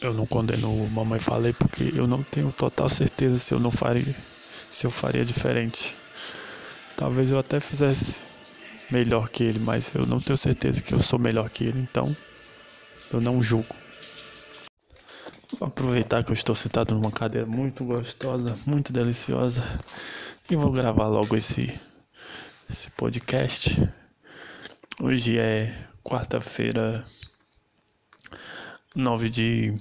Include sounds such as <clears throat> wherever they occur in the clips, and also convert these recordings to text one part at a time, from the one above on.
eu não condeno o Mamãe Falei porque eu não tenho total certeza se eu não faria, se eu faria diferente. Talvez eu até fizesse melhor que ele, mas eu não tenho certeza que eu sou melhor que ele, então eu não julgo. Vou aproveitar que eu estou sentado numa cadeira muito gostosa, muito deliciosa e vou gravar logo esse esse podcast. Hoje é quarta-feira, 9 de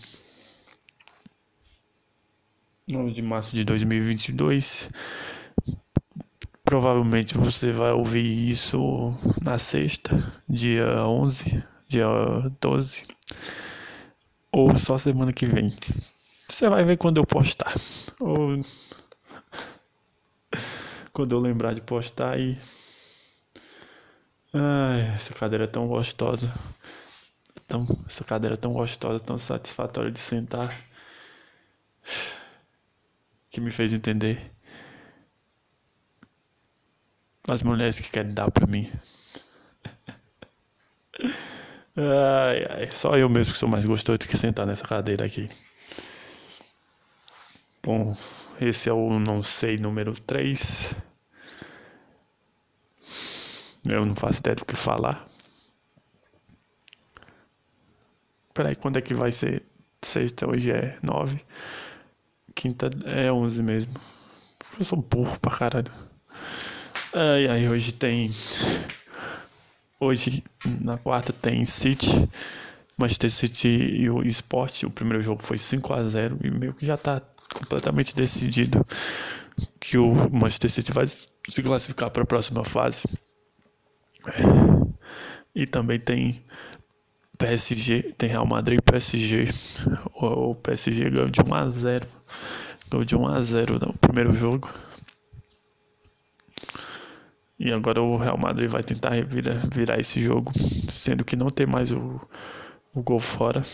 9 de março de 2022. Provavelmente você vai ouvir isso na sexta, dia 11, dia 12, ou só semana que vem. Você vai ver quando eu postar, ou <laughs> quando eu lembrar de postar e. Ai, essa cadeira é tão gostosa. Tão, essa cadeira tão gostosa, tão satisfatória de sentar. Que me fez entender as mulheres que querem dar pra mim. <laughs> Ai, ai, só eu mesmo que sou mais gostoso do que sentar nessa cadeira aqui. Bom, esse é o não sei número 3. Eu não faço ideia do que falar. Peraí, quando é que vai ser? Sexta, hoje é 9. Quinta é 11 mesmo. Eu sou burro pra caralho. Ai, ai, hoje tem. Hoje, na quarta, tem City, Manchester City e o Sport. O primeiro jogo foi 5 a 0 e meio que já tá completamente decidido que o Manchester City vai se classificar para a próxima fase. E também tem PSG, tem Real Madrid e PSG. <laughs> O, PSG ganhou de 1 a 0. Ganhou de 1 a 0 no primeiro jogo. E agora o Real Madrid vai tentar virar, virar esse jogo, sendo que não tem mais o, o gol fora.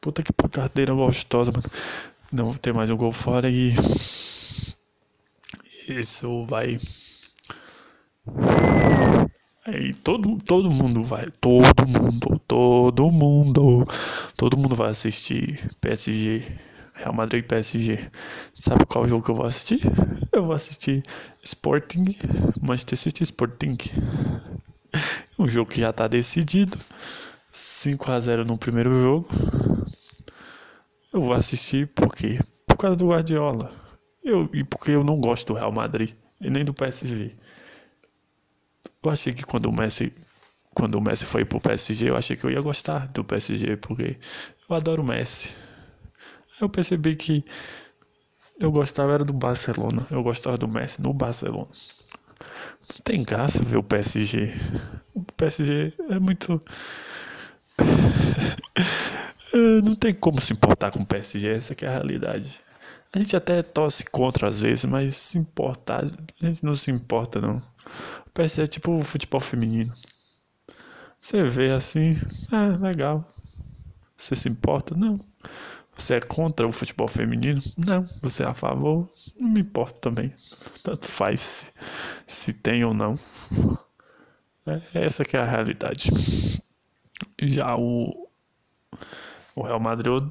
Puta que cadeira gostosa, mano. Não tem mais o gol fora e isso vai Aí todo, todo mundo vai, todo mundo, todo mundo, todo mundo vai assistir PSG Real Madrid PSG. Sabe qual jogo que eu vou assistir? Eu vou assistir Sporting, Manchester City Sporting. Um jogo que já está decidido. 5 a 0 no primeiro jogo. Eu vou assistir por quê? Por causa do Guardiola. Eu, e porque eu não gosto do Real Madrid e nem do PSG. Eu achei que quando o Messi quando o Messi foi pro PSG, eu achei que eu ia gostar do PSG, porque eu adoro o Messi eu percebi que eu gostava era do Barcelona. Eu gostava do Messi no Barcelona. Não tem graça ver o PSG. O PSG é muito. <laughs> não tem como se importar com o PSG, essa é a realidade. A gente até torce contra às vezes, mas se importar, a gente não se importa não. O PSG é tipo o futebol feminino. Você vê assim, ah, legal. Você se importa? Não. Você é contra o futebol feminino? Não. Você é a favor? Não me importa também. Tanto faz se, se tem ou não. É, essa que é a realidade. Já o, o Real Madrid,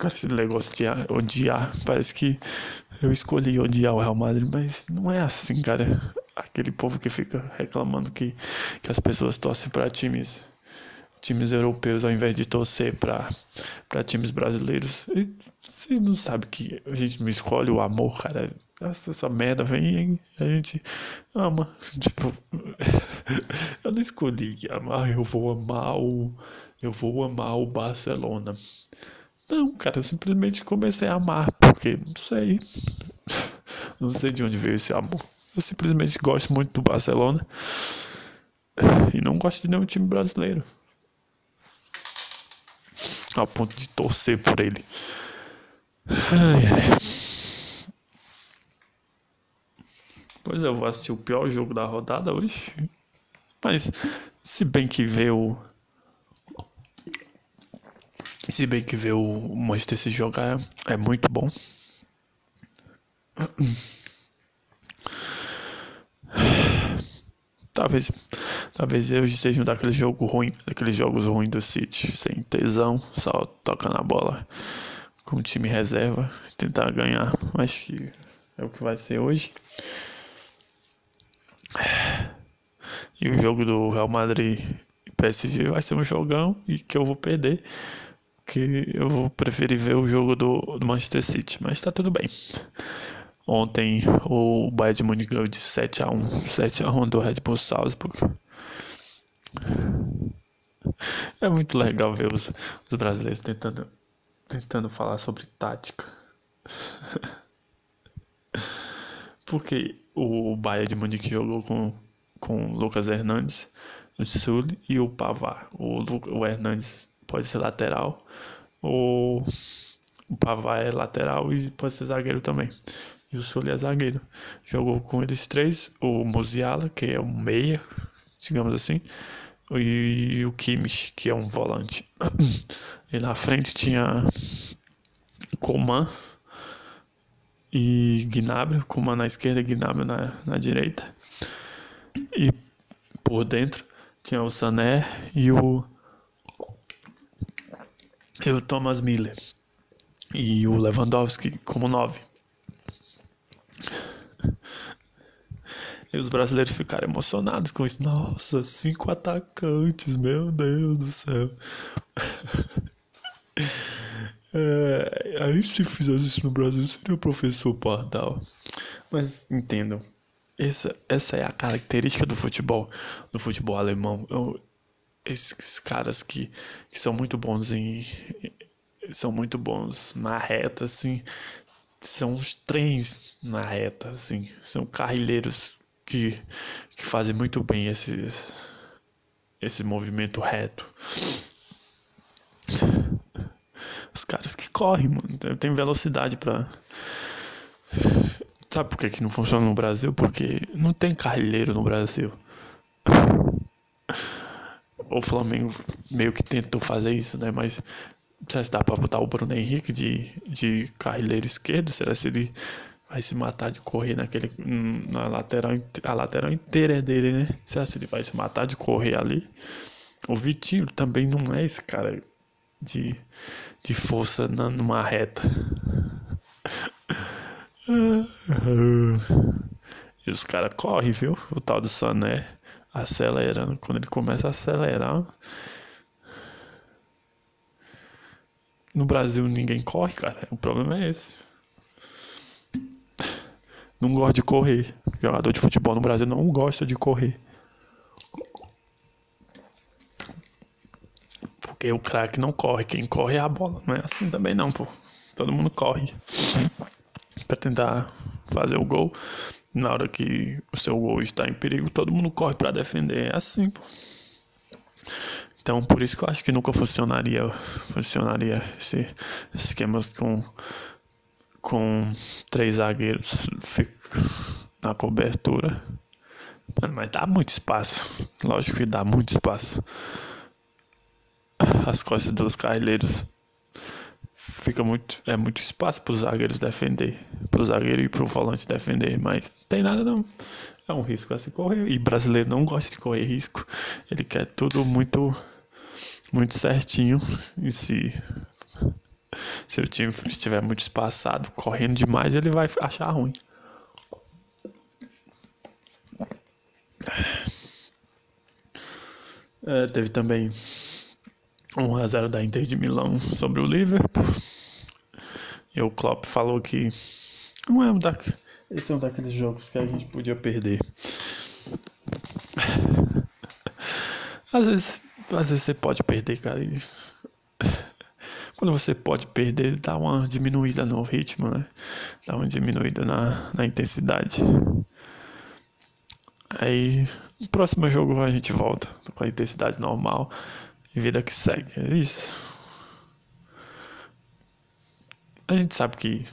cara, esse negócio de odiar, parece que eu escolhi odiar o Real Madrid, mas não é assim, cara. Aquele povo que fica reclamando que, que as pessoas torcem para times times europeus ao invés de torcer para times brasileiros. E você não sabe que a gente não escolhe o amor, cara. Essa, essa merda vem e a gente ama. <laughs> Tipo, <laughs> eu não escolhi amar, eu vou amar o. Eu vou amar o Barcelona. Não, cara, eu simplesmente comecei a amar, porque não sei. Não sei de onde veio esse amor. Eu simplesmente gosto muito do Barcelona. E não gosto de nenhum time brasileiro ao ponto de torcer por ele. Ai, ai. Pois é, eu vou assistir o pior jogo da rodada hoje. Mas, se bem que ver Se bem que ver o Manchester se jogar é, muito bom. Talvez, Talvez hoje seja um daqueles jogos ruins, daqueles jogos ruins do City, sem tesão, só tocando a bola com o time reserva, tentar ganhar. Acho que é o que vai ser hoje. E o jogo do Real Madrid e PSG vai ser um jogão e que eu vou perder. Que eu vou preferir ver o jogo do, do Manchester City, mas tá tudo bem. Ontem o Bayern de Munique ganhou de 7 a 1, 7 a 1 do Red Bull Salzburg. É muito legal ver os, os brasileiros tentando, tentando falar sobre tática. <laughs> Porque o Bayern de Munique jogou com, com Lucas Hernandes, o Sully e o Pavar. O, o Hernandes pode ser lateral, o, o Pavar é lateral e pode ser zagueiro também. E o Sully é zagueiro. Jogou com eles três, o Musiala, que é um meia, digamos assim, e o Kimmich, que é um volante. E na frente tinha Coman e Gnabry, Coman na esquerda e Gnabry na, na direita. E por dentro tinha o Sané e o e o Thomas Miller e o Lewandowski como nove. E os brasileiros ficaram emocionados com isso. Nossa, cinco atacantes, meu Deus do céu. <laughs> É, aí se fizesse isso no Brasil seria o professor Pardal. Mas entendam, essa, essa é a característica do futebol, do futebol alemão. Eu, esses caras que, que são muito bons em. São muito bons na reta, assim. São os trens na reta, assim. São carrilheiros que, que fazem muito bem esse, esse movimento reto. Os caras que correm, mano. Tem velocidade pra. Sabe por que, que não funciona no Brasil? Porque não tem carrilheiro no Brasil. <laughs> O Flamengo meio que tentou fazer isso, né? Mas sei se dá pra botar o Bruno Henrique de, de carrilheiro esquerdo. Será se ele vai se matar de correr naquele na lateral a lateral inteira é dele, né? Será se ele vai se matar de correr ali? O Vitinho também não é esse cara de, de força na, numa reta. <laughs> E os caras correm, viu? O tal do Sané acelerando. Quando ele começa a acelerar. No Brasil ninguém corre, cara. O problema é esse não gosta de correr. Jogador de futebol no Brasil não gosta de correr. Porque o craque não corre, quem corre é a bola. Não é assim também não, pô. Todo mundo corre para tentar fazer o gol. Na hora que o seu gol está em perigo, todo mundo corre para defender. É assim, pô. Então, por isso que eu acho que nunca funcionaria, funcionaria esse esquema com com três zagueiros na cobertura. Mano, mas dá muito espaço. Lógico que dá muito espaço. As costas dos carrilheiros fica muito é muito espaço para os zagueiros defender, para o zagueiro e para o volante defender, mas tem nada não. É um risco a se correr e brasileiro não gosta de correr risco. Ele quer tudo muito muito certinho e se se o time estiver muito espaçado, correndo demais, ele vai achar ruim. É, teve também 1 a 0 da Inter de Milão sobre o Liverpool. E o Klopp falou que não é um da... esse é um daqueles jogos que a gente podia perder. Às vezes, às vezes você pode perder, cara. E quando você pode perder, dá uma diminuída no ritmo, né? Dá uma diminuída na, na intensidade. Aí, no próximo jogo a gente volta com a intensidade normal e vida que segue. É isso. A gente sabe que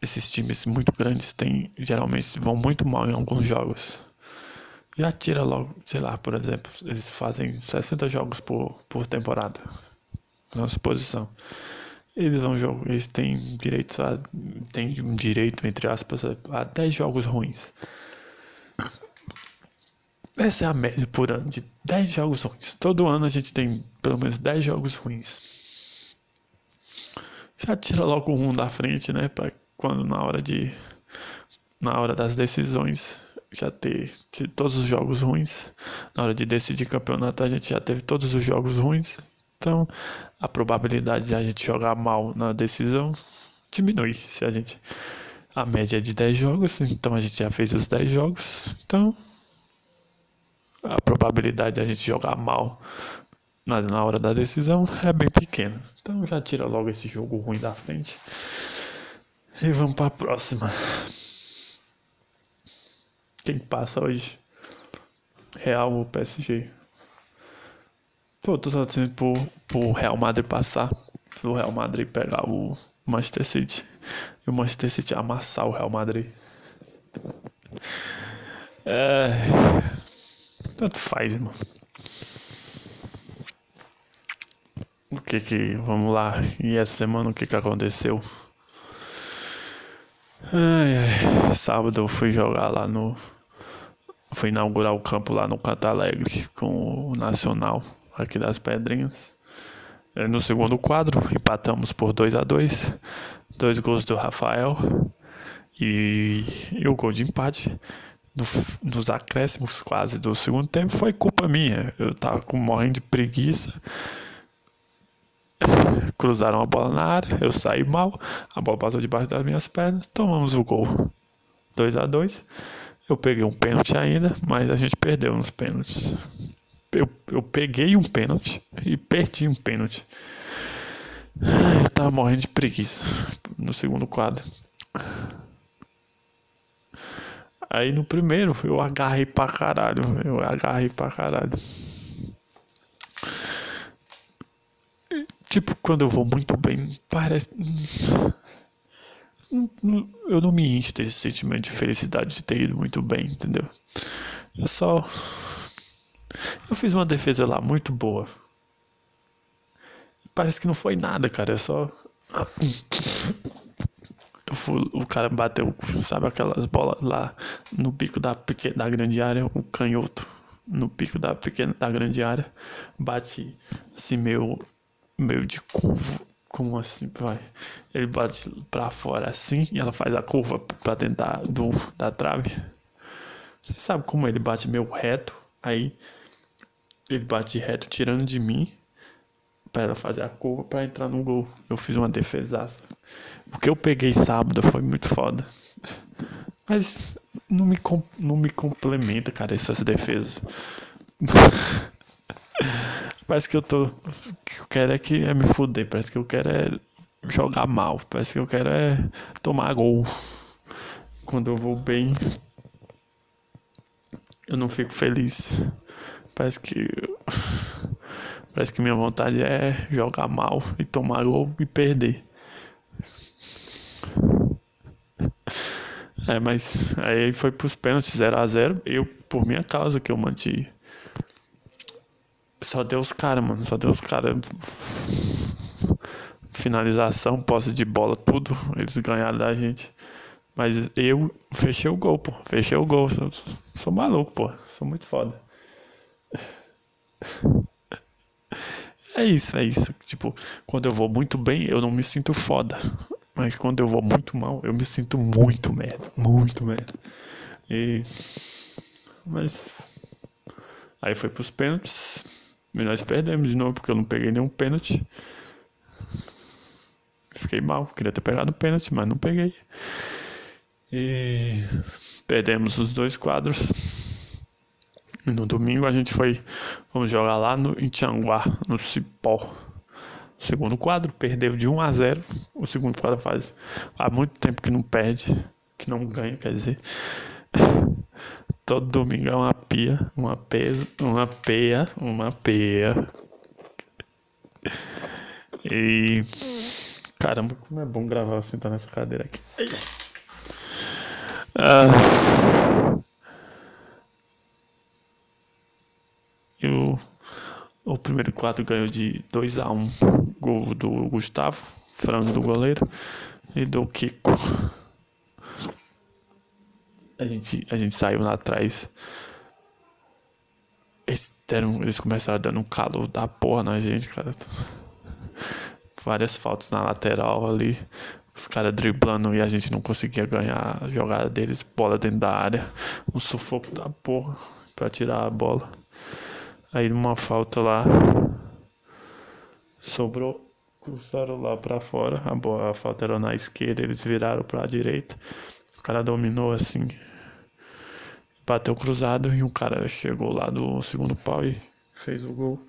esses times muito grandes têm, geralmente vão muito mal em alguns jogos. Já tira logo, sei lá, por exemplo, eles fazem 60 jogos por, por temporada na suposição. Eles vão jogar, eles têm direito a, têm um direito, entre aspas, a 10 jogos ruins. Essa é a média por ano de 10 jogos ruins. Todo ano a gente tem pelo menos 10 jogos ruins. Já tira logo um da frente, né? Pra quando na hora de. Na hora das decisões já ter, ter todos os jogos ruins. Na hora de decidir campeonato a gente já teve todos os jogos ruins. Então a probabilidade de a gente jogar mal na decisão diminui. Se a gente. A média é de 10 jogos, então a gente já fez os 10 jogos. Então a probabilidade de a gente jogar mal na, na hora da decisão é bem pequena. Então já tira logo esse jogo ruim da frente. E vamos para a próxima. Quem passa hoje? Real ou PSG? Pô, tô torcendo pro, pro Real Madrid passar. Pro Real Madrid pegar o Manchester City. E o Manchester City amassar o Real Madrid. É. Tanto faz, irmão. O que que. Vamos lá. E essa semana o que que aconteceu? Ai, ai. Sábado eu fui jogar lá no. Fui inaugurar o campo lá no Canto Alegre com o Nacional aqui das Pedrinhas. No segundo quadro, empatamos por 2 a 2 Dois gols do Rafael e, e o gol de empate no, nos acréscimos quase do segundo tempo foi culpa minha. Eu tava com, morrendo de preguiça. Cruzaram a bola na área, eu saí mal, a bola passou debaixo das minhas pernas, tomamos o gol. 2 a 2 Eu peguei um pênalti ainda, mas a gente perdeu nos pênaltis. Eu, eu peguei um pênalti e perdi um pênalti. Eu tava morrendo de preguiça no segundo quadro. Aí no primeiro eu agarrei pra caralho. Eu agarrei pra caralho. Tipo, quando eu vou muito bem, parece. Eu não me encho desse sentimento de felicidade de ter ido muito bem, entendeu? É só. Eu fiz uma defesa lá muito boa. Parece que não foi nada, cara. É só fui, o cara bateu, sabe aquelas bolas lá no pico da, pequena, da grande área, o canhoto no pico da pequena da grande área, bate assim meio, meio de curvo, como assim, vai? Ele bate para fora assim e ela faz a curva para tentar do da trave. Você sabe como ele bate meio reto, aí ele bate reto tirando de mim para ela fazer a curva para entrar no gol. Eu fiz uma defesaça. O que eu peguei sábado foi muito foda. Mas não me, não me complementa, cara, essas defesas. <laughs> Parece que eu tô. O que eu quero é que é me fuder. Parece que eu quero é jogar mal. Parece que eu quero é tomar gol. Quando eu vou bem, eu não fico feliz. Parece que. <laughs> Parece que minha vontade é jogar mal e tomar gol e perder. É, mas aí foi pros pênaltis 0 a 0 Eu, por minha causa, que eu mantive. Só deu os caras, mano. Só deu os caras. Finalização, posse de bola, tudo. Eles ganharam da gente. Mas eu fechei o gol, pô. Fechei o gol. Sou, sou maluco, pô. Sou muito foda. É isso, é isso. Tipo, quando eu vou muito bem, eu não me sinto foda. Mas quando eu vou muito mal, eu me sinto muito merda. Muito merda. E. Mas. Aí foi pros pênaltis. E nós perdemos de novo, porque eu não peguei nenhum pênalti. Fiquei mal, queria ter pegado o pênalti, mas não peguei. E perdemos os dois quadros. E no domingo a gente foi. Vamos jogar lá no, em Tianguá, no Cipó. Segundo quadro, perdeu de 1 a 0. O segundo quadro faz há muito tempo que não perde, que não ganha, quer dizer. <laughs> Todo domingo é uma pia, uma pesa, uma peia, uma peia. E caramba, como é bom gravar sentar nessa cadeira aqui. Ah, eu o primeiro quadro ganhou de 2 a 1 um, gol do Gustavo, frango do goleiro, e do Kiko. A gente, a gente saiu lá atrás. Eles, deram, eles começaram dando um calor da porra na gente, cara. Várias faltas na lateral ali. Os caras driblando e a gente não conseguia ganhar a jogada deles. Bola dentro da área. Um sufoco da porra pra tirar a bola. Aí numa falta lá. Sobrou. Cruzaram lá pra fora. A, a falta era na esquerda. Eles viraram pra direita. O cara dominou assim bateu cruzado e um cara chegou lá do segundo pau e fez o gol.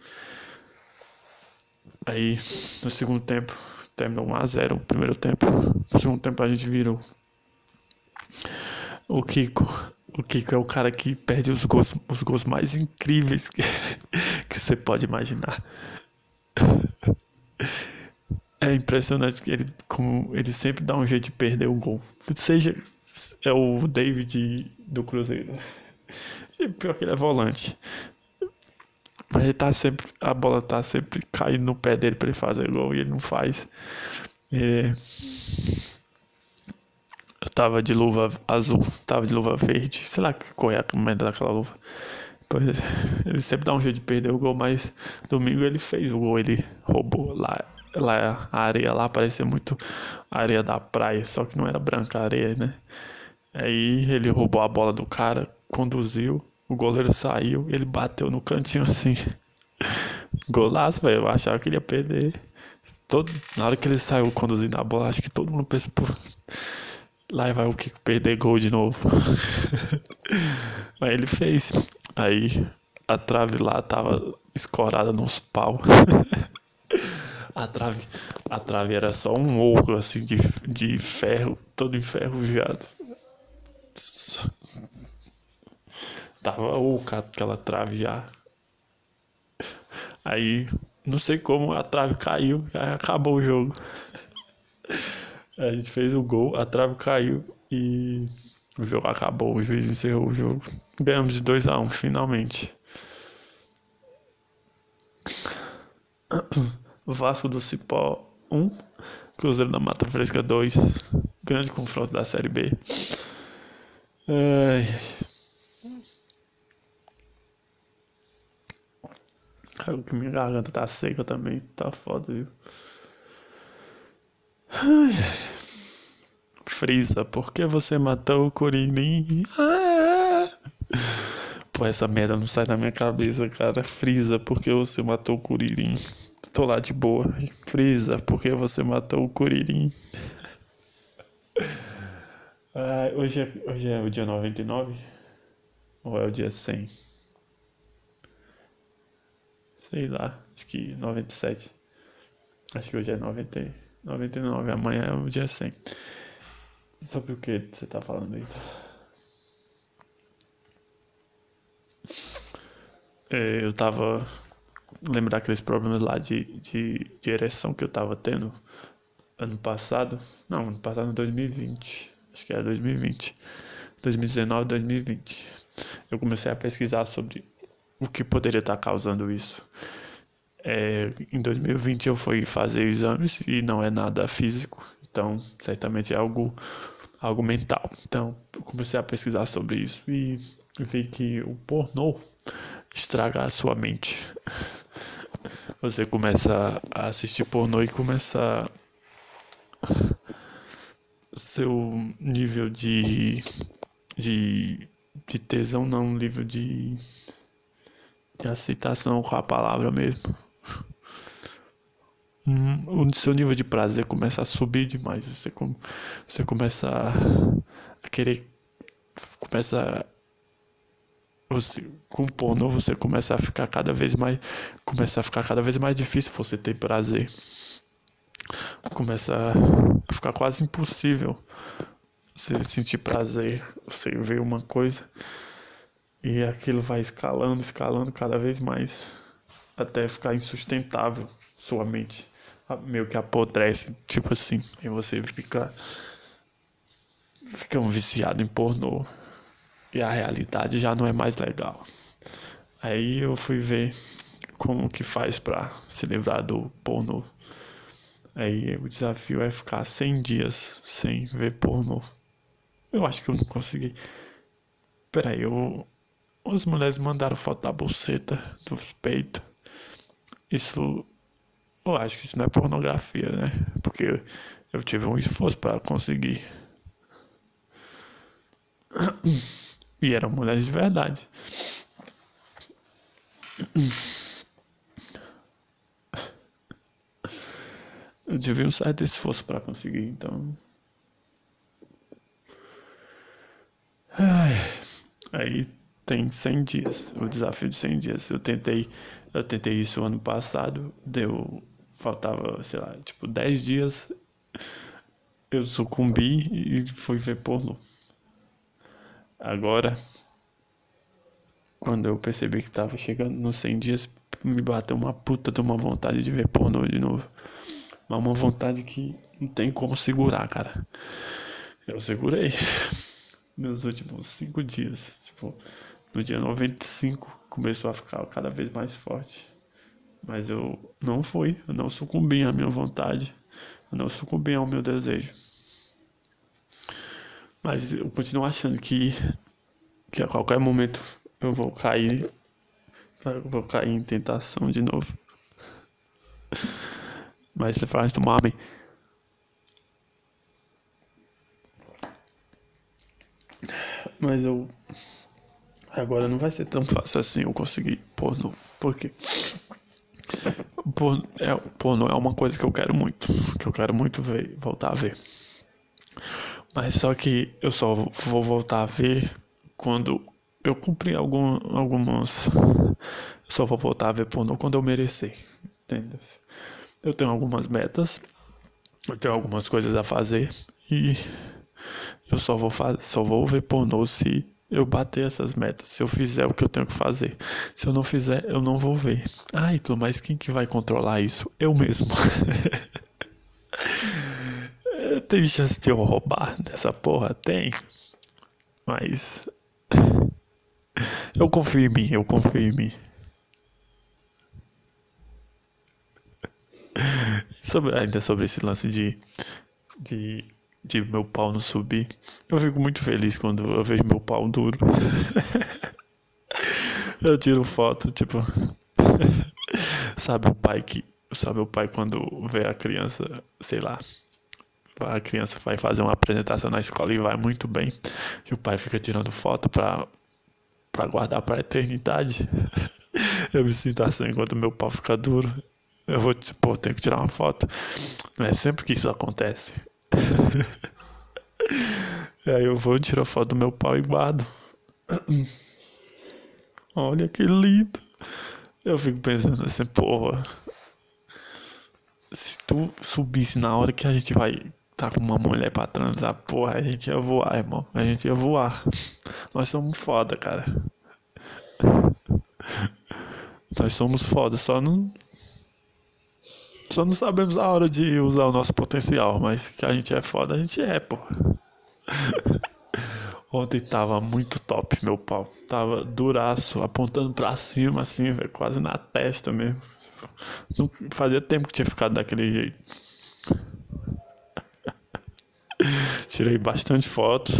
Aí no segundo tempo terminou 1x0 o primeiro tempo. No segundo tempo a gente virou. O Kiko. O Kiko é o cara que perde os gols, os gols mais incríveis que, <laughs> que você pode imaginar. É impressionante que ele, como ele sempre dá um jeito de perder o gol. Seja é o David do Cruzeiro. E pior que ele é volante. Mas ele tá sempre. A bola tá sempre caindo no pé dele pra ele fazer gol e ele não faz. E... Eu tava de luva azul, tava de luva verde. Sei lá que cor é a merda daquela luva. <laughs> Ele sempre dá um jeito de perder o gol, mas domingo ele fez o gol, ele roubou lá. lá a areia lá parecia muito areia da praia, só que não era branca a areia, né? Aí ele roubou a bola do cara, conduziu, o goleiro saiu, ele bateu no cantinho assim. <laughs> Golaço, velho. Eu achava que ele ia perder. Todo, na hora que ele saiu conduzindo a bola, acho que todo mundo pensa, pô, lá vai o que perder gol de novo. <laughs> Mas ele fez. Aí a trave lá tava escorada nos pau. <laughs> a trave, a trave era só um oco assim de, de ferro, todo enferrujado. Tava oca aquela trave já. Aí, não sei como a trave caiu, acabou o jogo. A gente fez o gol, a trave caiu e o jogo acabou, o juiz encerrou o jogo. Ganhamos de 2 a 1 um, finalmente. Vasco do Cipó 1, um, Cruzeiro da Mata Fresca 2. Grande confronto da Série B. Ai. que minha garganta tá seca também, tá foda, viu? Ai. Por que você matou o Kuririn? Ah! Pô, essa merda não sai da minha cabeça, cara. Frisa, por que você matou o Kuririn? Tô lá de boa. Frisa, por que você matou o Kuririn? Ah, hoje, é, hoje é o dia 99? Ou é o dia 100? Sei lá, acho que 97. Acho que hoje é 90, 99, amanhã é o dia 100. Sobre o que você tá falando aí? É, eu tava. Lembrar aqueles problemas lá de, de, de ereção que eu tava tendo ano passado. Não, ano passado, em 2020. Acho que era 2020. 2019, 2020. Eu comecei a pesquisar sobre o que poderia estar causando isso. É, em 2020 eu fui fazer exames e não é nada físico, então certamente é algo, algo mental. Então eu comecei a pesquisar sobre isso e vi que o pornô estraga a sua mente. <laughs> Você começa a assistir pornô e começa seu nível de de, de tesão não, nível de de aceitação com a palavra mesmo. Hum, o seu nível de prazer começa a subir demais. Você, com, você começa a, a querer. Começa. Você, com pornô você começa a ficar cada vez mais. Começa a ficar cada vez mais difícil você ter prazer. Começa a ficar quase impossível você sentir prazer. Você vê uma coisa e aquilo vai escalando, escalando cada vez mais até ficar insustentável sua mente. Meio que apodrece, tipo assim. E você fica. Fica um viciado em pornô. E a realidade já não é mais legal. Aí eu fui ver como que faz para se livrar do pornô. Aí o desafio é ficar 100 dias sem ver pornô. Eu acho que eu não consegui. Peraí, eu as mulheres mandaram foto da buceta, dos peitos. Isso. Eu acho que isso não é pornografia, né? Porque eu tive um esforço para conseguir. E eram mulheres de verdade. Eu tive um certo esforço para conseguir, então. Ai, aí tem 100 dias, o desafio de 100 dias. Eu tentei, eu tentei isso ano passado, deu faltava, sei lá, tipo 10 dias. Eu sucumbi e fui ver pornô. Agora, quando eu percebi que tava chegando nos 100 dias, me bateu uma puta de uma vontade de ver pornô de novo. Mas uma vontade que não tem como segurar, cara. Eu segurei <laughs> meus últimos 5 dias. Tipo, no dia 95 começou a ficar cada vez mais forte. Mas eu não fui, eu não sucumbi à minha vontade, eu não sucumbi ao meu desejo. Mas eu continuo achando que, que a qualquer momento eu vou cair, eu vou cair em tentação de novo. Mas você faz tomar bem. Mas eu. Agora não vai ser tão fácil assim eu conseguir pornô. Porque. Pornô é, pornô é uma coisa que eu quero muito. Que eu quero muito ver, voltar a ver. Mas só que eu só vou voltar a ver quando eu cumprir algum, algumas. Só vou voltar a ver pornô quando eu merecer. Entende? Eu tenho algumas metas. Eu tenho algumas coisas a fazer. E eu só vou, fazer, só vou ver pornô se eu bater essas metas, se eu fizer o que eu tenho que fazer. Se eu não fizer, eu não vou ver. Ah, então, mas quem que vai controlar isso? Eu mesmo. <laughs> Tem chance de eu roubar dessa porra? Tem. Mas. <laughs> Eu confio em mim, eu confio em mim. <laughs> Sobre, ainda sobre esse lance de, de, de meu pau não subir. Eu fico muito feliz quando eu vejo meu pau duro. <laughs> eu tiro foto, tipo. <laughs> sabe o pai que. Sabe o pai quando vê a criança, sei lá, a criança vai fazer uma apresentação na escola e vai muito bem, e o pai fica tirando foto para para guardar para a eternidade. <laughs> Eu me sinto assim enquanto meu pau fica duro. Eu vou, tipo, tenho que tirar uma foto. Não é sempre que isso acontece. <laughs> Aí eu vou tirar foto do meu pau e guardo. <clears throat> Olha que lindo. Eu fico pensando assim, porra. Se tu subisse na hora que a gente vai tá com uma mulher pra transar, porra, a gente ia voar, irmão. A gente ia voar. Nós somos foda, cara. <laughs> Nós somos foda, só não. Só não sabemos a hora de usar o nosso potencial, mas que a gente é foda, a gente é, pô. <laughs> Ontem tava muito top, meu pau. Tava duraço, apontando pra cima, assim, velho, quase na testa mesmo. Não fazia tempo que tinha ficado daquele jeito. <laughs> Tirei bastante fotos.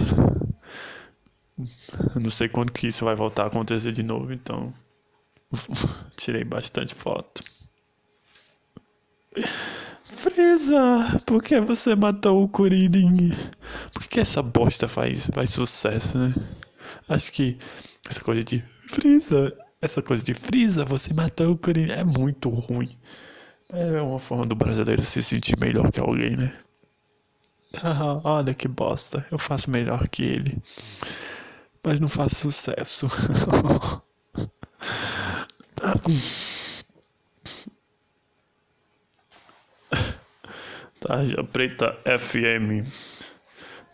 Não sei quando que isso vai voltar a acontecer de novo, então <laughs> tirei bastante foto. Frisa, por que você matou o Kuririn? Por que essa bosta faz, faz sucesso, né? Acho que essa coisa de Frisa, essa coisa de Frisa, você matou o Kuririn é muito ruim. É uma forma do brasileiro se sentir melhor que alguém, né? Ah, olha que bosta, eu faço melhor que ele. Mas não faço sucesso. <laughs> Tarja Preta FM.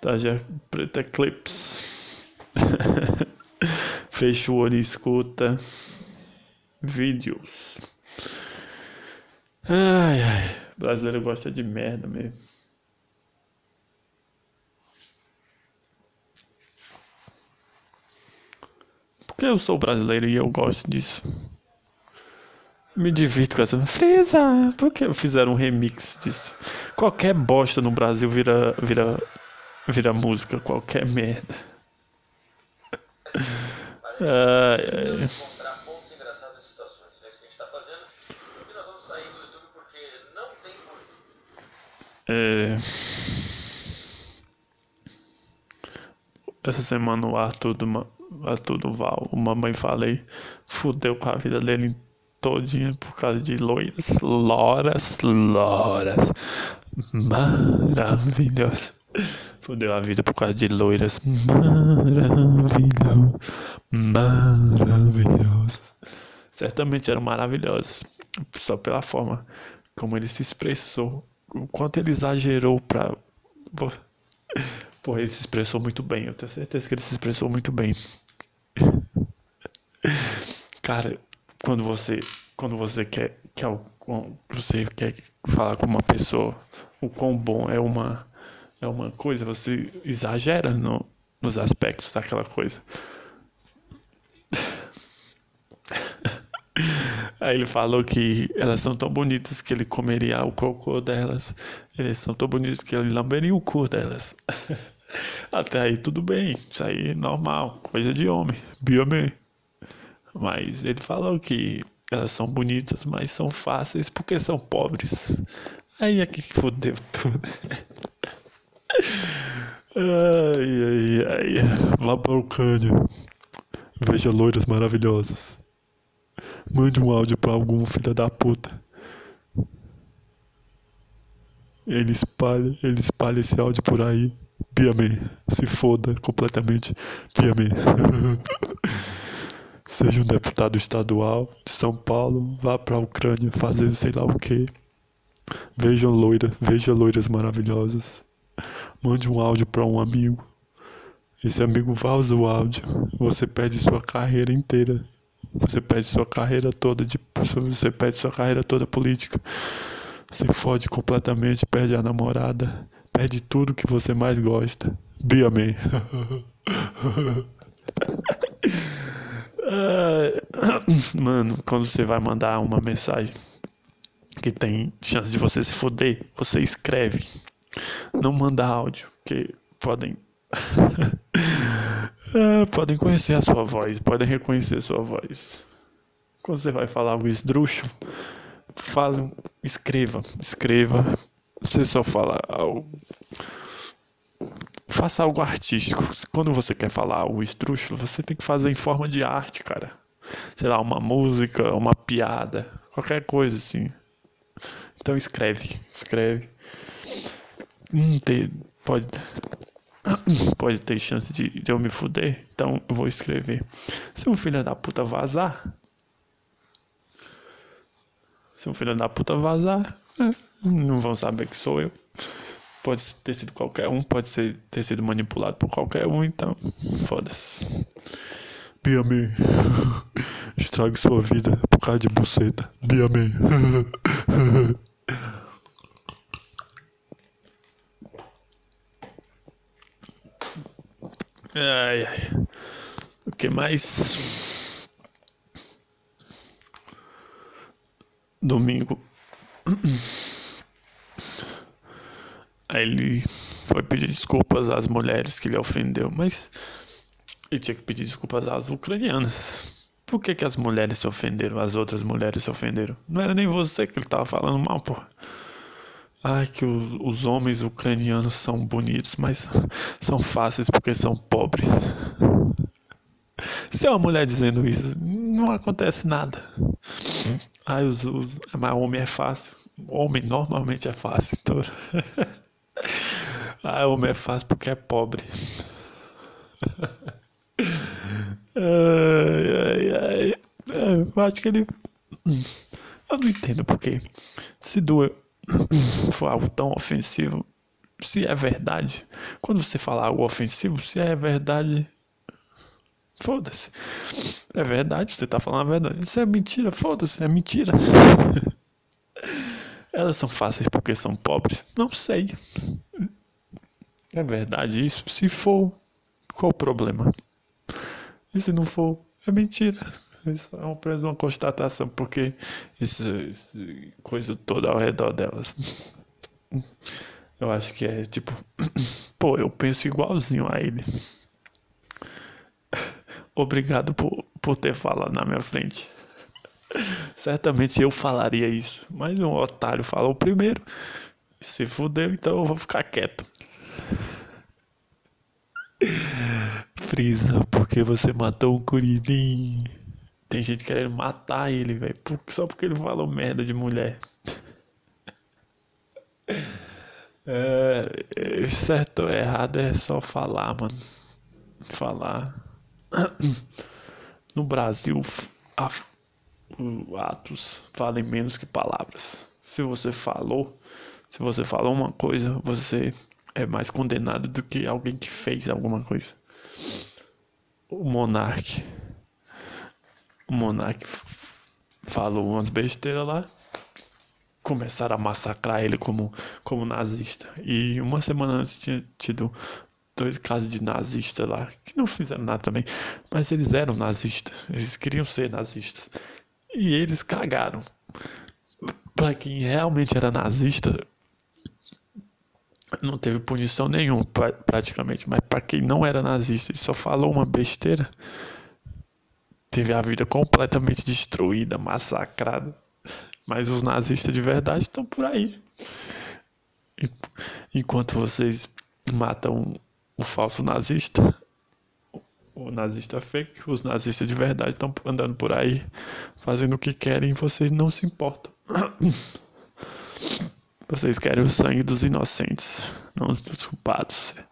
Tarja Preta Clips. <laughs> Fecha o olho e escuta vídeos. Ai, ai. Brasileiro gosta de merda mesmo. Porque eu sou brasileiro e eu gosto disso. Me divirto com essa. Frisa! Por que fizeram um remix disso? Qualquer bosta no Brasil vira, vira, vira música, qualquer merda. Em situações. É. Essa semana o Arthur do, Arthur do Val, o Mamãe Falei, fudeu com a vida dele todinha por causa de loiras, loras, loras, maravilhosas. Fudeu a vida por causa de loiras maravilhosas, maravilhosas. Certamente eram maravilhosas, só pela forma como ele se expressou, o quanto ele exagerou pra. Pô, ele se expressou muito bem, eu tenho certeza que ele se expressou muito bem. Cara, quando você quando você quer que você quer falar com uma pessoa o quão bom é uma é uma coisa, você exagera no, nos aspectos daquela coisa. <laughs> Aí ele falou que elas são tão bonitas que ele comeria o cocô delas. Eles são tão bonitos que ele lamberia o cu delas. <laughs> Até aí tudo bem, isso aí é normal, coisa de homem, biomê. Mas ele falou que elas são bonitas, mas são fáceis porque são pobres. Aí é que fodeu tudo. <laughs> Ai, ai, ai. Vá para o. Veja loiras maravilhosas. Mande um áudio para algum filho da puta. Ele espalha, ele espalha esse áudio por aí. Piame, se foda completamente. Piame. <laughs> Seja um deputado estadual de São Paulo, vá para a Ucrânia fazer sei lá o que. Veja loiras, veja loiras maravilhosas. Mande um áudio para um amigo. Esse amigo vaza o áudio. Você perde sua carreira inteira. Você perde sua carreira toda de você perde sua carreira toda política. Se fode completamente, perde a namorada, perde tudo que você mais gosta. Be <laughs> amém. <coughs> Mano, quando você vai mandar uma mensagem que tem chance de você se foder, você escreve. Não manda áudio, que podem. é, <laughs> podem conhecer a sua voz, podem reconhecer a sua voz. Quando você vai falar algo esdrúxulo, fala, escreva, escreva. Você só fala algo. Faça algo artístico. Quando você quer falar algo esdrúxulo, você tem que fazer em forma de arte, cara. Sei lá, uma música, uma piada, qualquer coisa assim. Então escreve, escreve. Hum, ter, pode, <coughs> pode ter chance de, de eu me fuder, então eu vou escrever. Se um filho da puta vazar, se um filho da puta vazar, <laughs> não vão saber que sou eu. Pode ter sido qualquer um, pode ser, ter sido manipulado por qualquer um, então foda-se. Biame, <laughs> estrague sua vida por causa de buceta. Biame. <laughs> Ai, ai. O que mais? Domingo. <clears throat> Aí ele foi pedir desculpas às mulheres que ele ofendeu, mas ele tinha que pedir desculpas às ucranianas. Por que, que as mulheres se ofenderam, as outras mulheres se ofenderam? Não era nem você que ele tava falando mal, porra. Ai, que os, os homens ucranianos são bonitos, mas são fáceis porque são pobres. Se é uma mulher dizendo isso, não acontece nada. Ai, os, os, mas homem é fácil. Homem normalmente é fácil. Então... <laughs> ah, homem é fácil porque é pobre. ai, ai, ai. Eu acho que ele. Eu não entendo porque. Se doer for algo tão ofensivo, se é verdade, quando você fala algo ofensivo, se é verdade, foda-se. É verdade, você tá falando a verdade. Se é mentira, foda-se, é mentira. <laughs> Elas são fáceis porque são pobres? Não sei. É verdade isso? Se for, qual o problema? E se não for, é mentira. Isso é apenas uma constatação, porque essa coisa toda ao redor delas. Eu acho que é tipo, <clears throat> pô, eu penso igualzinho a ele. Obrigado por, por ter falado na minha frente. Certamente eu falaria isso, mas um otário falou primeiro. Se fudeu, então eu vou ficar quieto. Frisa, porque você matou um Kuririn? Tem gente querendo matar ele, velho. Só porque ele falou merda de mulher. É, certo ou errado é só falar, mano. Falar. No Brasil, a, atos valem menos que palavras. Se você falou, se você falou uma coisa, você é mais condenado do que alguém que fez alguma coisa. O monarca, o monarca falou umas besteiras lá, começaram a massacrar ele como, como nazista. E uma semana antes tinha tido dois casos de nazistas lá, que não fizeram nada também, mas eles eram nazistas, eles queriam ser nazistas. E eles cagaram. Para quem realmente era nazista, não teve punição nenhuma, praticamente. Mas para quem não era nazista e só falou uma besteira, teve a vida completamente destruída, massacrada. Mas os nazistas de verdade estão por aí. Enquanto vocês matam o falso nazista, o nazista fake, os nazistas de verdade estão andando por aí fazendo o que querem e vocês não se importam. <coughs> Vocês querem o sangue dos inocentes, não dos culpados. <coughs>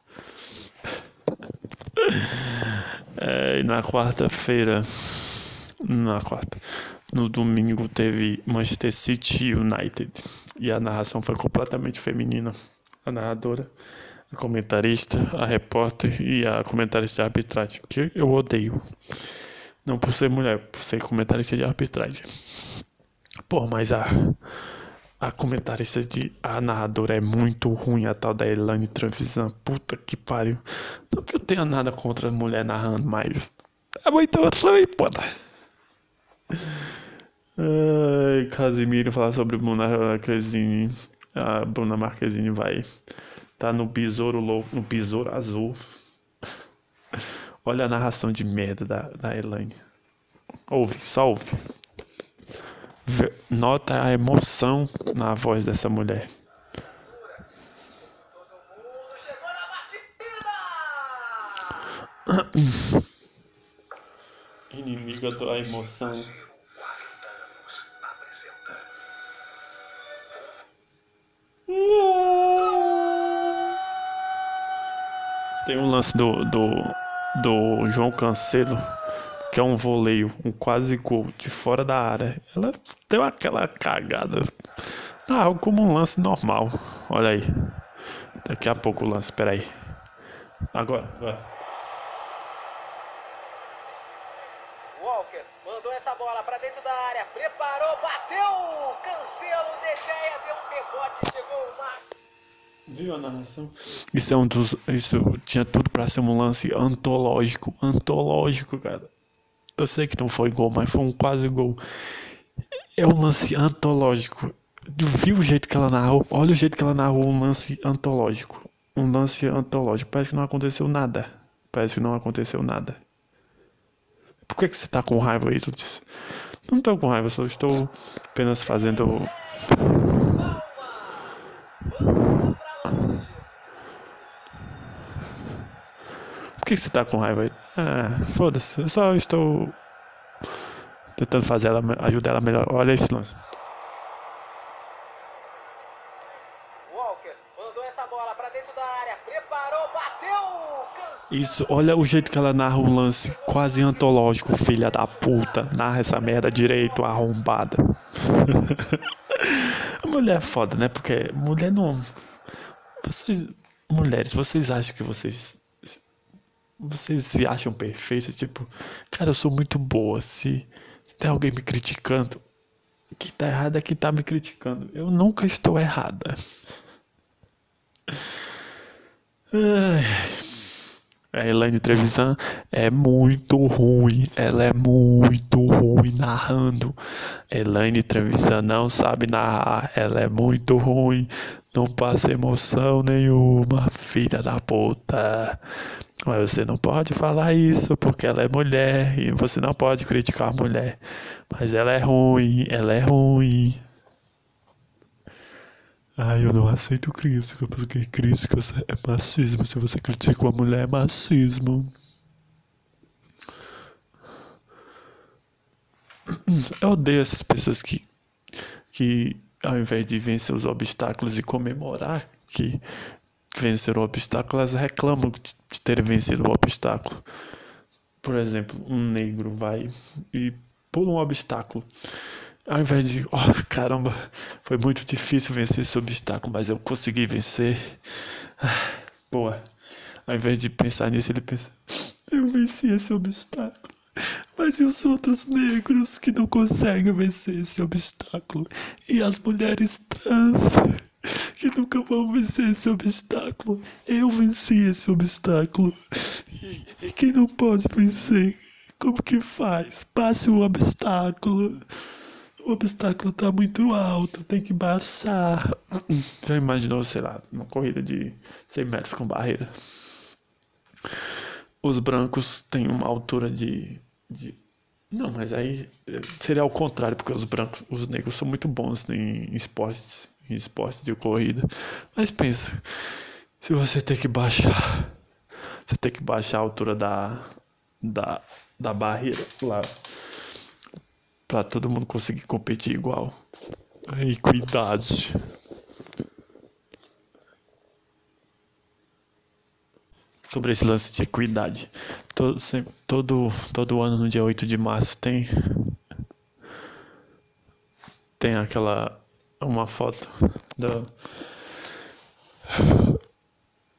É, e na quarta-feira, na quarta, no domingo teve Manchester City United e a narração foi completamente feminina. A narradora a comentarista, a repórter e a comentarista de arbitragem, que eu odeio. Não por ser mulher, por ser comentarista de arbitragem. Pô, mas a, a comentarista de. A narradora é muito ruim, a tal da Elane Tranvisan. Puta que pariu. Não que eu tenha nada contra a mulher narrando, mas. É muito ruim, pô. Ai, Casimiro falar sobre Bruna Marquezine. A Bruna Marquezine vai Tá no besouro louco, no besouro azul. Olha a narração de merda da, da Elaine. Ouve, só ouve. Nota a emoção na voz dessa mulher. Inimiga da emoção. Tem um lance do, do, do João Cancelo, que é um voleio, um quase gol de fora da área. Ela deu aquela cagada. Ah, como um lance normal. Olha aí. Daqui a pouco o lance, peraí. Agora, agora. Walker mandou essa bola para dentro da área, preparou, bateu, Cancelo, Degeia, deu um rebote, chegou o Marcos. Viu a narração? Isso é um dos. Isso tinha tudo para ser um lance antológico. Antológico, cara. Eu sei que não foi gol, mas foi um quase gol. É um lance antológico. Viu o jeito que ela narrou? Olha o jeito que ela narrou um lance antológico. Um lance antológico. Parece que não aconteceu nada. Parece que não aconteceu nada. Por que, que você tá com raiva aí, tu disse? Não tô com raiva, só estou apenas fazendo. Que você tá com raiva aí? Ah, foda-se, eu só estou tentando fazer ela, ajudar ela melhor. Olha esse lance. Walker mandou essa bola para dentro da área, preparou, bateu, Isso, olha o jeito que ela narra o lance, quase antológico, filha da puta. Narra essa merda direito, arrombada. a <laughs> mulher é foda, né? Porque mulher não. Vocês, mulheres, vocês acham que vocês vocês se acham perfeitos, tipo, cara, eu sou muito boa. Se, se tem alguém me criticando, que tá errado é quem tá me criticando. Eu nunca estou errada. A Elaine Trevisan é muito ruim, ela é muito ruim narrando. Elaine Trevisan não sabe narrar, ela é muito ruim, não passa emoção nenhuma, filha da puta. Mas você não pode falar isso porque ela é mulher e você não pode criticar a mulher. Mas ela é ruim, ela é ruim. Ai, eu não aceito crítica, porque crítica é machismo. Se você critica uma mulher, é machismo. Eu odeio essas pessoas que, que ao invés de vencer os obstáculos e comemorar que venceram o obstáculo, elas reclamam de terem vencido o obstáculo. Por exemplo, um negro vai e pula um obstáculo. Ao invés de, oh caramba, foi muito difícil vencer esse obstáculo, mas eu consegui vencer. Pô, ao invés de pensar nisso, ele pensa, eu venci esse obstáculo. Mas e os outros negros que não conseguem vencer esse obstáculo? E as mulheres trans que nunca vão vencer esse obstáculo? Eu venci esse obstáculo. E, e quem não pode vencer? Como que faz? Passe o obstáculo. O obstáculo tá muito alto, tem que baixar. Já imaginou, sei lá, uma corrida de 100 metros com barreira? Os brancos têm uma altura de de... Não, mas aí eh, seria ao contrário, porque os brancos, os negros são muito bons em esportes, em esportes de corrida. Mas pensa, se você tem que baixar, você tem que baixar a altura da, da, da barreira lá para todo mundo conseguir competir igual. Equidade. Sobre esse lance de equidade. Todo, todo, todo ano, no dia 8 de março, tem. Tem aquela. Uma foto da.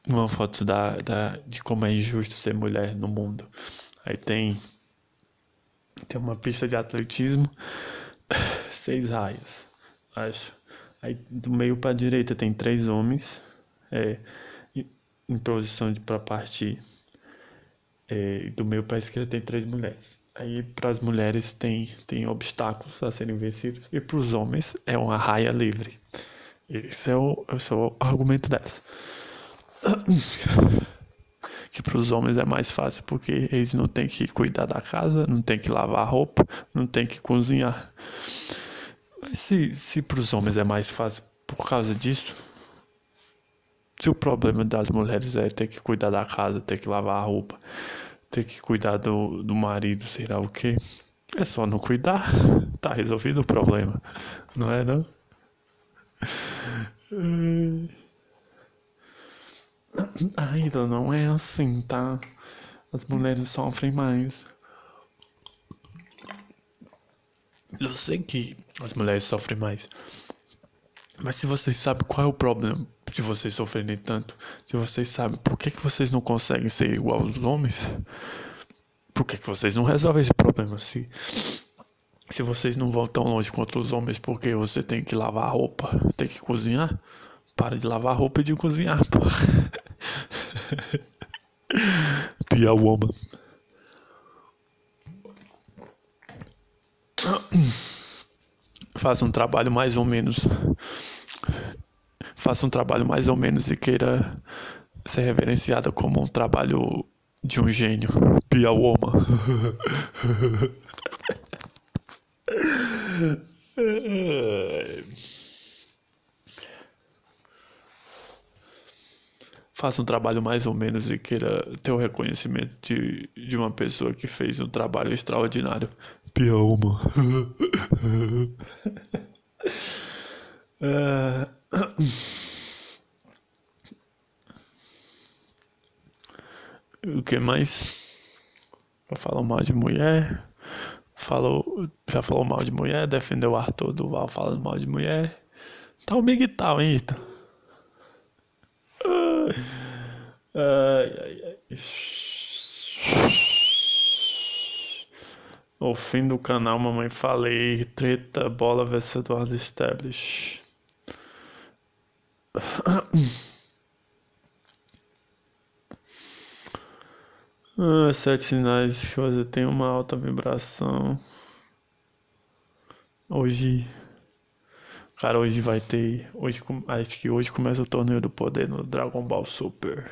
Uma foto da, da, de como é injusto ser mulher no mundo. Aí tem. Tem uma pista de atletismo, <laughs> seis raias, acho. Aí do meio para direita tem três homens. É, em posição para partir. É, do para a esquerda tem três mulheres. Aí para as mulheres tem, tem obstáculos a serem vencidos. E para os homens é uma raia livre. Esse é o, esse é o argumento dessa. <coughs> Que para os homens é mais fácil porque eles não têm que cuidar da casa, não têm que lavar roupa, não têm que cozinhar. Mas se, se para os homens é mais fácil por causa disso, se o problema das mulheres é ter que cuidar da casa, ter que lavar a roupa, ter que cuidar do, do marido, sei lá o que, é só não cuidar, <laughs> tá resolvido o problema, não é não? Ainda não é assim, tá? As mulheres sofrem mais. Eu sei que as mulheres sofrem mais. Mas se vocês sabem qual é o problema de vocês sofrerem tanto, se vocês sabem por que, que vocês não conseguem ser igual aos homens, por que, que vocês não resolvem esse problema? Se, se vocês não vão tão longe quanto os homens porque você tem que lavar roupa, tem que cozinhar, para de lavar roupa e de cozinhar, pô. <laughs> Be a woman. Faça um trabalho mais ou menos faça um trabalho mais ou menos e queira ser reverenciada como um trabalho de um gênio. Be a woman. faça um trabalho mais ou menos e queira ter o reconhecimento de, de uma pessoa que fez um trabalho extraordinário. A woman. uh... O que mais? Já falou mal de mulher. Falou, já falou mal de mulher, defendeu o Arthur Duval falando mal de mulher. Tá um big tal, hein, Ita? Ai, ai, ai. O fim do canal, mamãe falei. Treta, bola versus Eduardo Establish. <coughs> Ah, sete sinais que você tem uma alta vibração. Hoje. Cara, hoje vai ter. Hoje, acho que hoje começa o torneio do poder no Dragon Ball Super.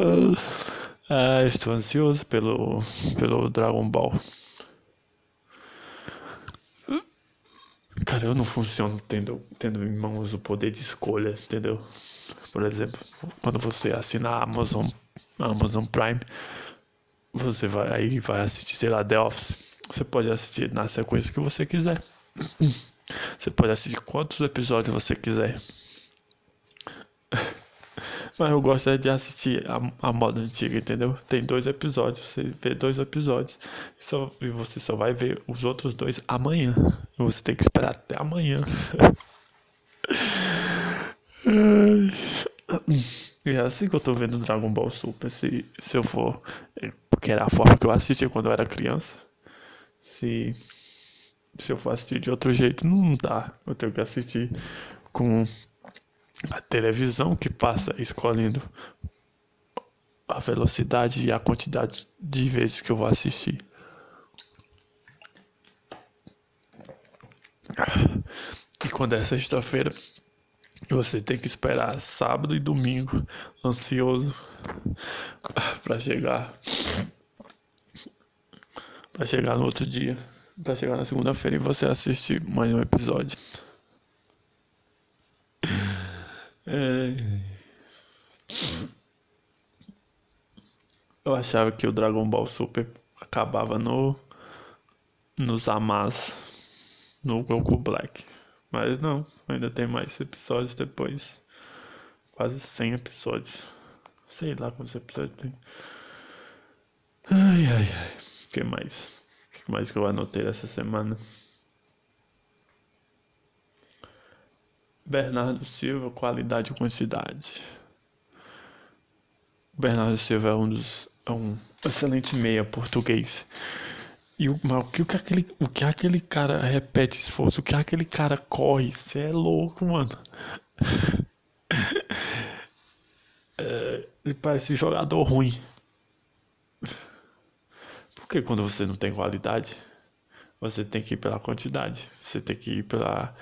<coughs> Ah, estou ansioso pelo, pelo Dragon Ball. Cara, eu não funciono tendo, tendo em mãos o poder de escolha, entendeu? Por exemplo, quando você assina a Amazon, a Amazon Prime, você vai aí vai assistir, sei lá, The Office. Você pode assistir na sequência que você quiser. Você pode assistir quantos episódios você quiser. Mas eu gosto é de assistir a, a moda antiga, entendeu? Tem dois episódios, você vê dois episódios e, só, e você só vai ver os outros dois amanhã. E você tem que esperar até amanhã. <laughs> e é assim que eu tô vendo Dragon Ball Super. Se, se eu for. É, porque era a forma que eu assistia quando eu era criança. Se. Se eu for assistir de outro jeito, não dá. Eu tenho que assistir com a televisão que passa escolhendo a velocidade e a quantidade de vezes que eu vou assistir. E quando é sexta-feira, você tem que esperar sábado e domingo, ansioso para chegar para chegar no outro dia, para chegar na segunda-feira e você assistir mais um episódio. É... Eu achava que o Dragon Ball Super acabava no nos Amas no Goku Black. Mas não, ainda tem mais episódios depois. Quase 100 episódios. Sei lá quantos episódios tem. Ai, ai, ai. O que mais? O que mais que eu anotei essa semana? Bernardo Silva, qualidade e quantidade. Bernardo Silva é um dos é um excelente meia português. E o, mas o, que, o, que aquele, o que aquele cara repete esforço, o que aquele cara corre, você é louco, mano. <laughs> É, ele parece jogador ruim. Porque quando você não tem qualidade, você tem que ir pela quantidade, você tem que ir pela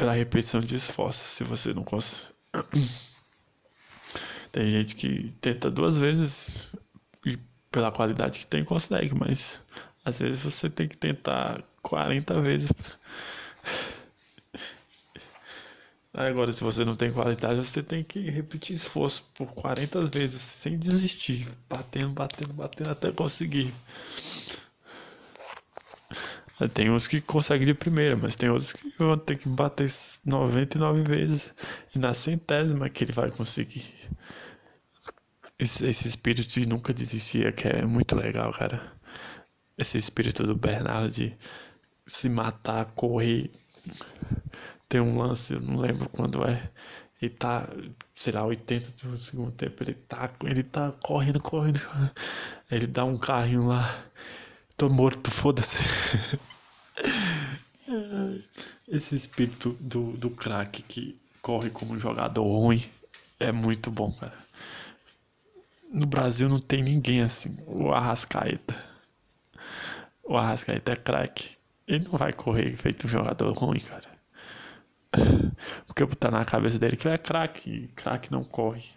pela repetição de esforços, se você não consegue. <clears throat> Tem gente que tenta duas vezes e pela qualidade que tem consegue, mas às vezes você tem que tentar 40 vezes. <laughs> Agora, se você não tem qualidade, você tem que repetir esforço por 40 vezes sem desistir, batendo, batendo, batendo até conseguir. Tem uns que conseguem de primeira, mas tem outros que vão ter que bater 99 vezes. E na centésima que ele vai conseguir. Esse, esse espírito de nunca desistir que é muito legal, cara. Esse espírito do Bernardo de se matar, correr. Tem um lance, eu não lembro quando é. Ele tá, sei lá, 80 do segundo tempo. Ele tá, ele tá correndo, correndo. Ele dá um carrinho lá. Tô morto, foda-se. <laughs> Esse espírito do, do craque que corre como um jogador ruim é muito bom, cara. No Brasil não tem ninguém assim. O Arrascaeta. O Arrascaeta é craque. Ele não vai correr feito um jogador ruim, cara. Porque botar na cabeça dele que ele é craque. Craque não corre.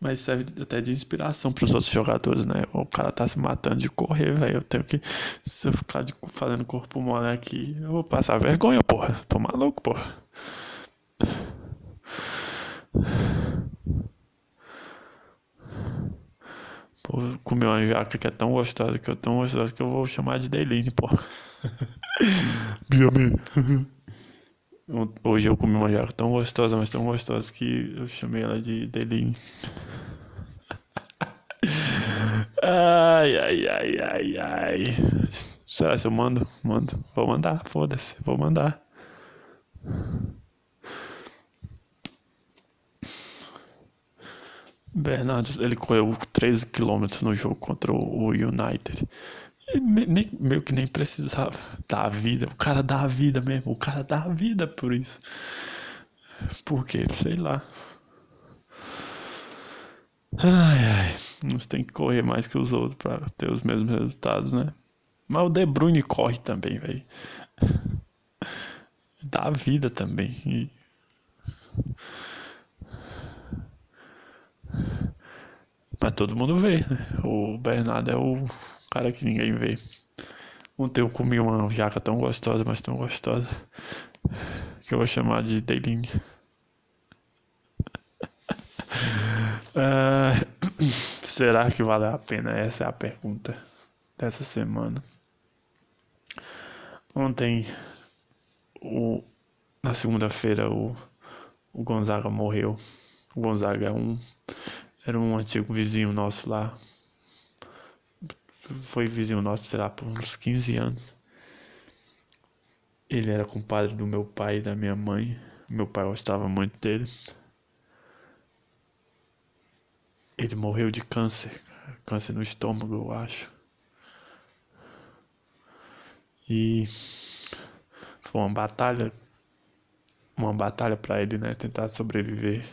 Mas serve até de inspiração para os outros jogadores, né? O cara tá se matando de correr, velho. Eu tenho que. Se eu ficar de, fazendo corpo mole aqui, eu vou passar vergonha, porra. Tô maluco, porra. Pô, comi uma jaca que é tão gostosa, que é tão gostosa que eu vou chamar de Deline, porra. <laughs> Biame. <laughs> Hoje eu comi uma jaca tão gostosa, mas tão gostosa que eu chamei ela de Deline. <laughs> Ai, ai, ai, ai, ai. Será que eu mando? Mando. Vou mandar, foda-se, vou mandar. Bernardo, ele correu 13 km no jogo contra o United nem, meio que nem precisava dar a vida. O cara dá a vida mesmo. O cara dá a vida por isso. Porque, sei lá. Ai, ai. Uns tem que correr mais que os outros para ter os mesmos resultados, né? Mas o De Bruyne corre também, velho. Dá a vida também. E... Mas todo mundo vê, né? O Bernardo é o cara que ninguém vê. Ontem eu comi uma jaca tão gostosa, mas tão gostosa, que eu vou chamar de Deilinha. <laughs> Ah, será que vale a pena? Essa é a pergunta dessa semana. Ontem, o, na segunda-feira, o, o Gonzaga morreu. O Gonzaga é um, era um antigo vizinho nosso lá. Foi vizinho nosso, sei lá, por uns 15 anos. Ele era compadre do meu pai e da minha mãe. Meu pai gostava muito dele. Ele morreu de câncer, câncer no estômago, eu acho. E foi uma batalha, uma batalha para ele, né, tentar sobreviver.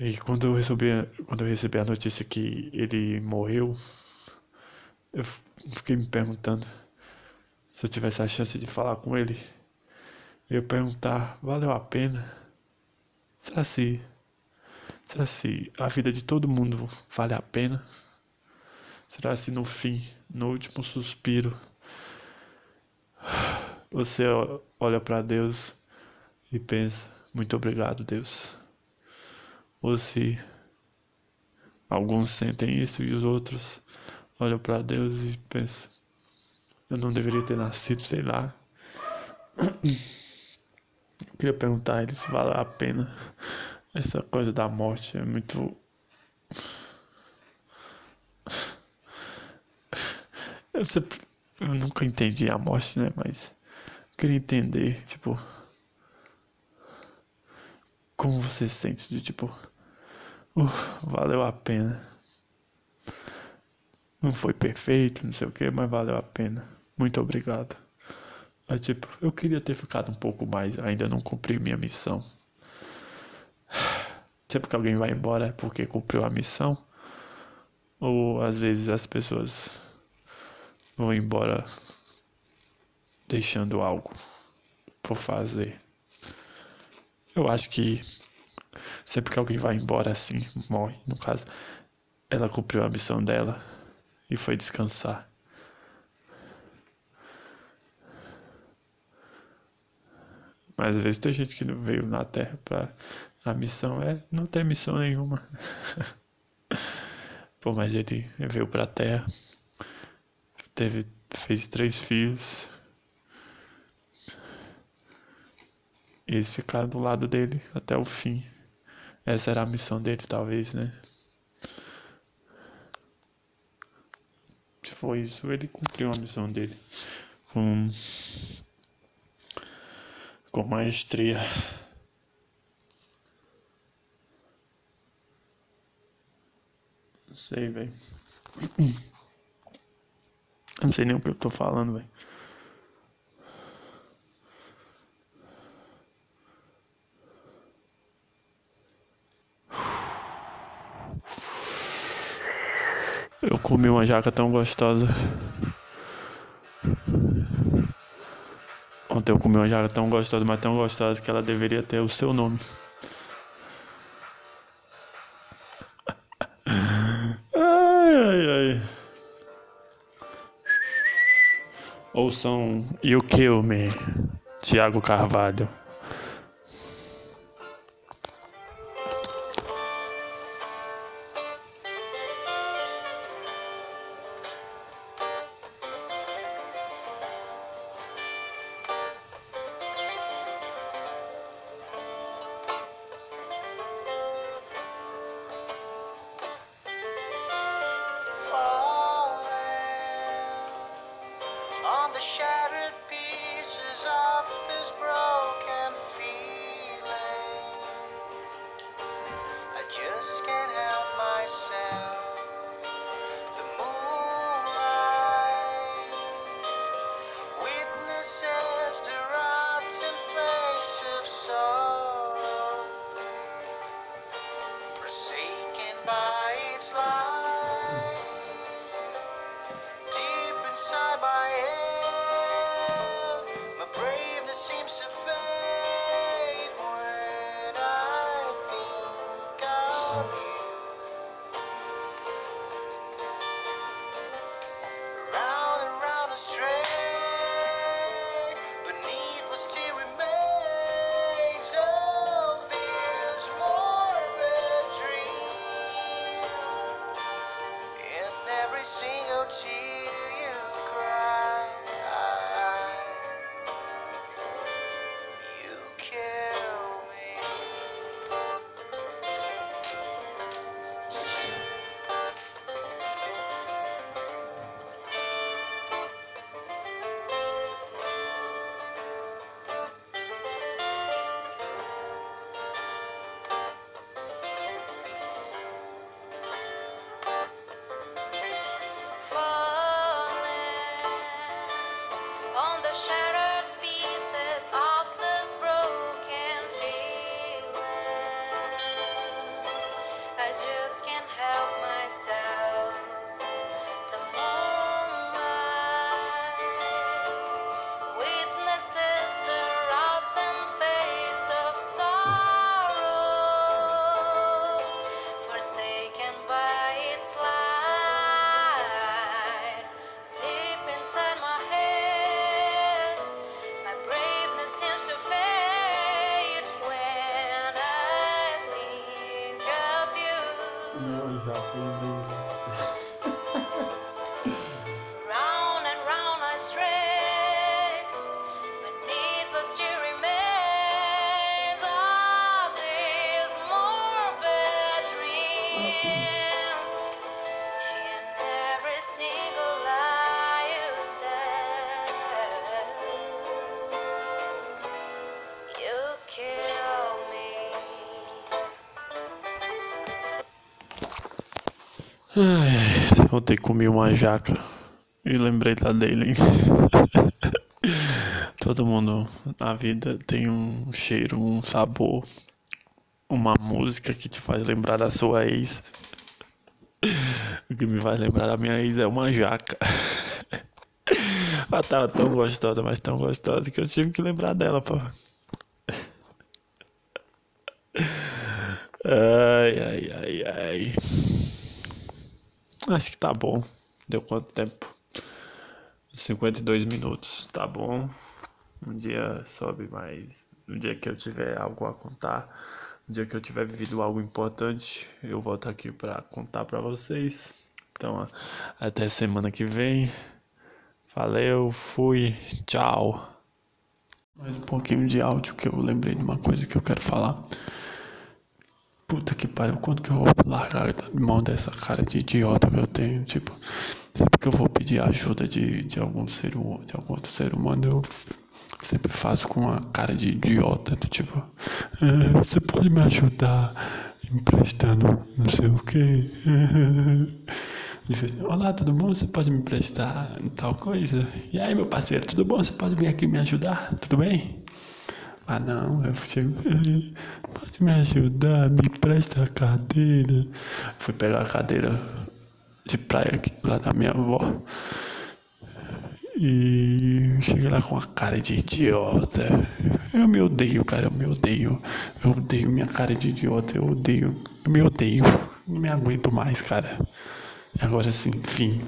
E quando eu recebi, quando eu recebi a notícia que ele morreu, eu fiquei me perguntando se eu tivesse a chance de falar com ele, eu perguntar, valeu a pena? Será se Será se a vida de todo mundo vale a pena? Será se no fim, no último suspiro, você olha para Deus e pensa: muito obrigado, Deus? Ou se alguns sentem isso e os outros olham para Deus e pensam: eu não deveria ter nascido, sei lá. Eu queria perguntar a ele se vale a pena essa coisa da morte é muito. Eu, sempre, eu nunca entendi a morte, né? Mas queria entender, tipo. Como você se sente de tipo. Uh, valeu a pena. Não foi perfeito, não sei o que, mas valeu a pena. Muito obrigado. Mas, tipo, eu queria ter ficado um pouco mais, ainda não cumpri minha missão. Sempre que alguém vai embora é porque cumpriu a missão. Ou às vezes as pessoas vão embora deixando algo por fazer. Eu acho que sempre que alguém vai embora assim, morre, no caso, ela cumpriu a missão dela e foi descansar. Mas às vezes tem gente que veio na Terra pra. A missão é não ter missão nenhuma. <laughs> Pô, mas ele veio pra Terra, teve, fez três filhos. E eles ficaram do lado dele até o fim. Essa era a missão dele, talvez, né? Foi isso, ele cumpriu a missão dele com, com maestria. Não sei, velho. <clears throat> Não sei nem o que eu tô falando, velho. Eu comi uma jaca tão gostosa. Ontem eu comi uma jaca tão gostosa, mas tão gostosa que ela deveria ter o seu nome. <laughs> Ai, ai, ai. Ouçam You Kill Me, Tiago Carvalho. Ontem comi uma jaca e lembrei da Daily. <laughs> Todo mundo na vida tem um cheiro, um sabor, uma música que te faz lembrar da sua ex. O que me faz lembrar da minha ex é uma jaca. <laughs> Ela tava tão gostosa, mas tão gostosa que eu tive que lembrar dela, pô. <laughs> Ai, ai, ai, ai. Acho que tá bom. Deu quanto tempo? 52 minutos, tá bom. Um dia sobe mais. Um dia que eu tiver algo a contar, um dia que eu tiver vivido algo importante, eu volto aqui para contar para vocês. Então, até semana que vem. Valeu, fui, tchau. Mais um pouquinho de áudio que eu lembrei de uma coisa que eu quero falar. Puta que pariu, quando que eu vou largar a mão dessa cara de idiota que eu tenho? Tipo, sempre que eu vou pedir ajuda de, de algum ser de algum outro ser humano, eu sempre faço com uma cara de idiota, do tipo, ah, você pode me ajudar emprestando não sei o que. <laughs> Assim, Olá, tudo bom? Você pode me emprestar tal coisa? E aí, meu parceiro, tudo bom? Você pode vir aqui me ajudar? Tudo bem? Ah não, eu chego, pode me ajudar, me presta a cadeira. Fui pegar a cadeira de praia lá da minha avó. E cheguei lá com uma cara de idiota. Eu me odeio, cara, eu me odeio. Eu odeio minha cara de idiota, eu odeio. Eu me odeio. Não me aguento mais, cara. E agora sim, fim.